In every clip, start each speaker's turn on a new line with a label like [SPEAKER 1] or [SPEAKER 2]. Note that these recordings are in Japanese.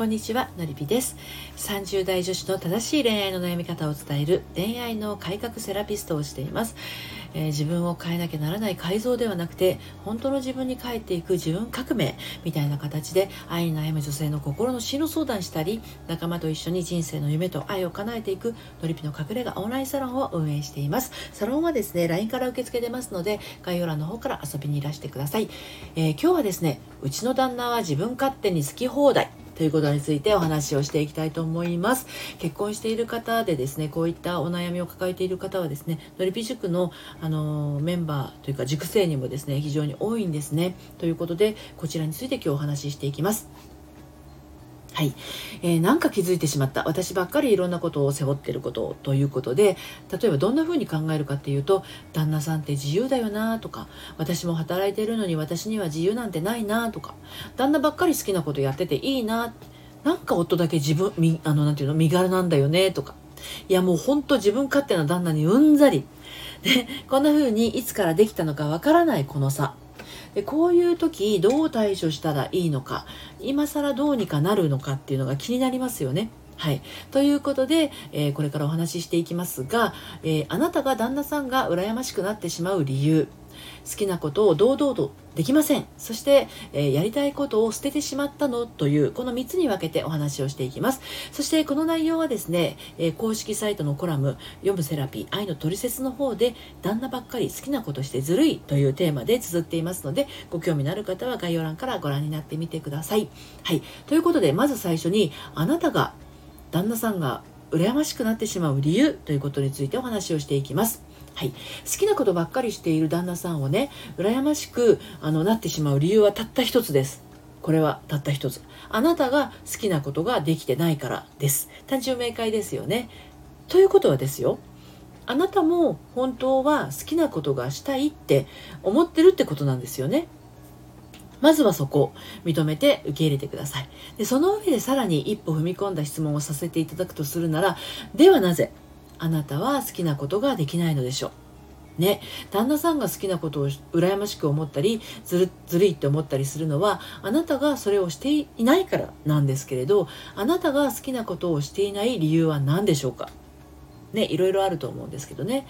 [SPEAKER 1] こんにちはのりぴです。30代女子の正しい恋愛の悩み方を伝える恋愛の改革セラピストをしています、えー、自分を変えなきゃならない改造ではなくて本当の自分に帰っていく自分革命みたいな形で愛に悩む女性の心の進路相談したり仲間と一緒に人生の夢と愛を叶えていくのりぴの隠れ家オンラインサロンを運営しています。サロンはですね LINE から受け付けてますので概要欄の方から遊びにいらしてください、えー、今日はですねうちの旦那は自分勝手に好き放題。ということについてお話をしていきたいと思います。結婚している方でですね、こういったお悩みを抱えている方はですね、のりぴ塾の、あのメンバーというか塾生にもですね、非常に多いんですね。ということで、こちらについて今日お話ししていきます。はい、えー、なんか気づいてしまった。私ばっかりいろんなことを背負ってることということで例えばどんな風に考えるかっていうと旦那さんって自由だよなとか私も働いてるのに私には自由なんてないなとか旦那ばっかり好きなことやってていいななんか夫だけ自分みあのなんていうの身軽なんだよねとか。いやもうほんと自分勝手な旦那にうんざり。でこんな風にいつからできたのかわからないこの差。でこういう時どう対処したらいいのか今更どうにかなるのかっていうのが気になりますよね。はい。ということで、えー、これからお話ししていきますが、えー、あなたが旦那さんが羨ましくなってしまう理由、好きなことを堂々とできません。そして、えー、やりたいことを捨ててしまったのというこの3つに分けてお話をしていきます。そしてこの内容はですね、えー、公式サイトのコラム「読むセラピー愛のトリセツ」の方で旦那ばっかり好きなことしてずるいというテーマで綴っていますのでご興味のある方は概要欄からご覧になってみてください。はい。ということでまず最初にあなたが旦那さんが羨ましくなってしまう理由ということについてお話をしていきます。はい、好きなことばっかりしている旦那さんをね羨ましくあのなってしまう理由はたった一つです。これはたった一つ。あなたが好きなことができてないからです。単純明快ですよね。ということはですよ。あなたも本当は好きなことがしたいって思ってるってことなんですよね。まずはそこ認めて受け入れてください。でその上でさらに一歩踏み込んだ質問をさせていただくとするならではなぜあなたは好きなことができないのでしょう。ね、旦那さんが好きなことを羨ましく思ったりずるずるいって思ったりするのはあなたがそれをしていないからなんですけれどあなたが好きなことをしていない理由は何でしょうか。ね。いろいろあると思うんですけどね。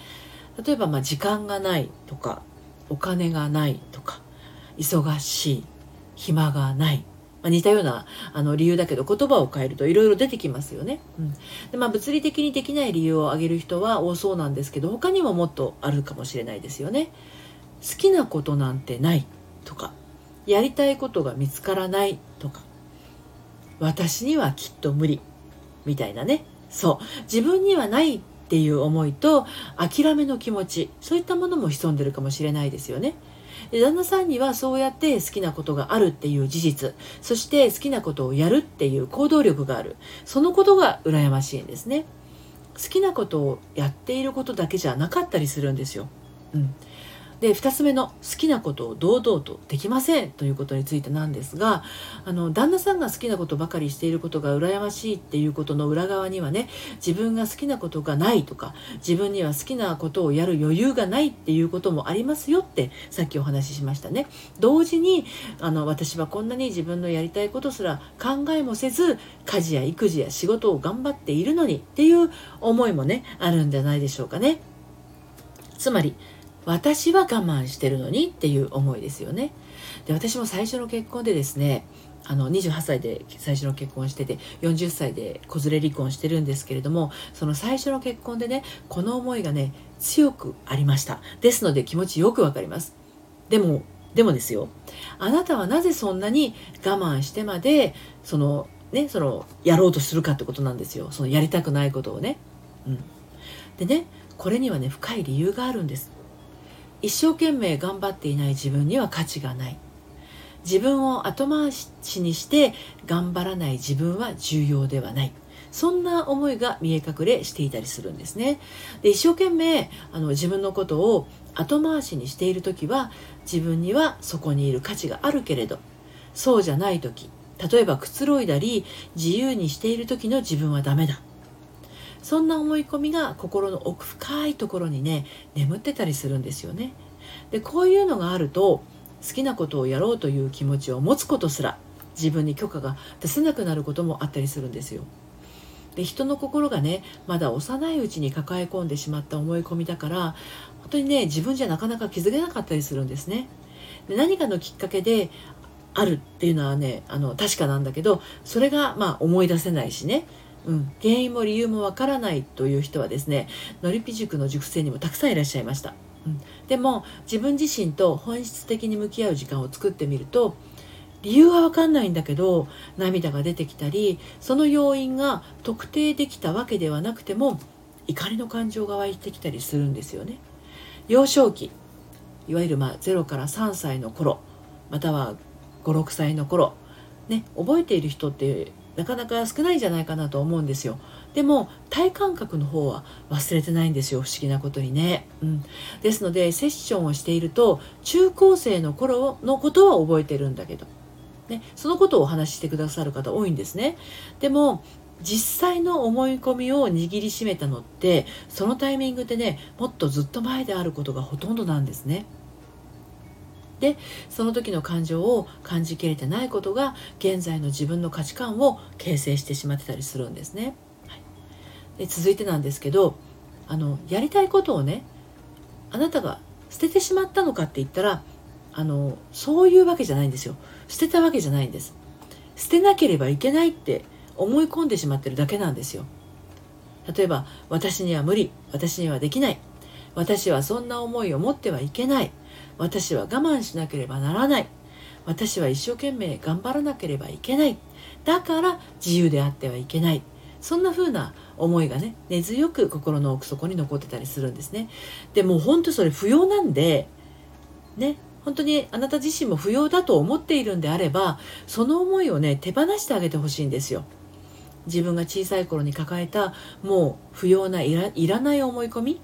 [SPEAKER 1] 例えばまあ時間がないとかお金がないとか忙しい暇がないまあ、似たようなあの理由だけど言葉を変えるといろいろ出てきますよね。うんでまあ、物理的にできない理由を挙げる人は多そうなんですけど他にももっとあるかもしれないですよね。好きなことなんてないとかやりたいことが見つからないとか私にはきっと無理みたいなねそう自分にはないっていう思いと諦めの気持ちそういったものも潜んでるかもしれないですよね。で旦那さんにはそうやって好きなことがあるっていう事実。そして好きなことをやるっていう行動力がある。そのことが羨ましいんですね。好きなことをやっていることだけじゃなかったりするんですよ、うん、で2つ目の好きなことを堂々とできませんということについてなんですがあの旦那さんが好きなことばかりしていることが羨ましいっていうことの裏側にはね自分が好きなことがないとか自分には好きなことをやる余裕がないっていうこともありますよってさっきお話ししましたね。同時にあの私はこんなに自分のやりたいことすら考えもせず家事や育児や仕事を頑張っているのにっていう思いもねあるんじゃないでしょうかね。つまり私は我慢してるのにっていう思いですよね。で私も最初の結婚でですねあの28歳で最初の結婚してて40歳で子連れ離婚してるんですけれどもその最初の結婚でねこの思いがね強くありました。ですので気持ちよくわかります。でもでもですよあなたはなぜそんなに我慢してまでそのねそのやろうとするかってことなんですよ。そのやりたくないことをね。うん。でねこれにはね深い理由があるんです。一生懸命頑張っていない自分には価値がない。自分を後回しにして頑張らない自分は重要ではない。そんな思いが見え隠れしていたりするんですね。で一生懸命あの自分のことを後回しにしている時は自分にはそこにいる価値があるけれどそうじゃない時例えばくつろいだり自由にしている時の自分はダメだ。そんな思い込みが心の奥深いところにね眠ってたりするんですよねでこういうのがあると好きなことをやろうという気持ちを持つことすら自分に許可が出せなくなることもあったりするんですよ。で人の心がねまだ幼いうちに抱え込んでしまった思い込みだから本当にね自分じゃなかなか気づけなかったりするんですね。で何かのきっかけであるっていうのはねあの確かなんだけどそれがまあ思い出せないしね、うん、原因も理由もわからないという人はですねのりぴ塾の塾生にもたくさんいらっしゃいました。うん、でも自分自身と本質的に向き合う時間を作ってみると理由は分かんないんだけど涙が出てきたりその要因が特定できたわけではなくても怒りの感情が湧いてきたりするんですよね。幼少期いわゆるまあ0から3歳の頃または56歳の頃、ね、覚えている人ってなかなか少ないんじゃないかなと思うんですよ。でも体感覚の方は忘れてないんですよ不思議なことにね、うん、ですのでセッションをしていると中高生の頃のことは覚えてるんだけどね、そのことをお話ししてくださる方多いんですね。でも実際の思い込みを握りしめたのってそのタイミングでねもっとずっと前であることがほとんどなんですね。でその時の感情を感じきれてないことが現在の自分の価値観を形成してしまってたりするんですね。はい、で続いてなんですけどあのやりたいことをねあなたが捨ててしまったのかって言ったらあのそういうわけじゃないんですよ。捨てたわけじゃないんです。捨てなければいけないって思い込んでしまってるだけなんですよ。例えば私には無理私にはできない私はそんな思いを持ってはいけない私は我慢しなければならない。私は一生懸命頑張らなければいけない。だから自由であってはいけない。そんな風な思いがね根強く心の奥底に残ってたりするんですね。でも本当それ不要なんでね本当にあなた自身も不要だと思っているんであればその思いをね手放してあげてほしいんですよ。自分が小さい頃に抱えたもう不要ないらいらない思い込み。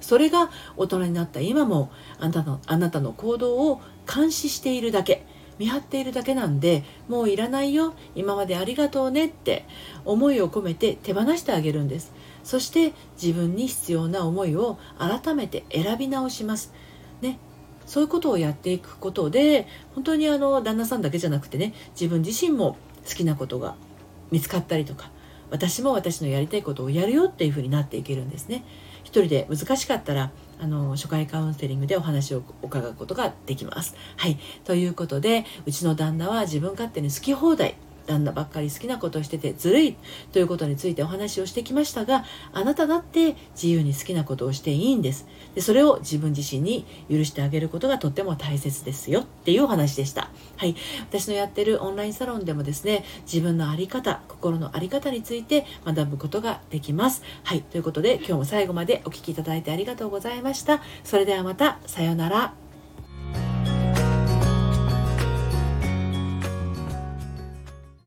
[SPEAKER 1] それが大人になった今もあなたのあなたの行動を監視しているだけ見張っているだけなんでもういらないよ今までありがとうねって思いを込めて手放してあげるんです。そして自分に必要な思いを改めて選び直します。ね。そういうことをやっていくことで本当にあの旦那さんだけじゃなくてね自分自身も好きなことが見つかったりとか私も私のやりたいことをやるよっていうふうになっていけるんですね。一人で難しかったらあの初回カウンセリングでお話を伺うことができます。はい。ということでうちの旦那は自分勝手に好き放題旦那ばっかり好きなことをしててずるいということについてお話をしてきましたがあなただって自由に好きなことをしていいんです。でそれを自分自身に許してあげることがとっても大切ですよ。っていうお話でした。はい。私のやってるオンラインサロンでもですね自分の在り方心の在り方について学ぶことができます。はい。ということで今日も最後までお聴きいただいてありがとうございました。それではまた。さようなら。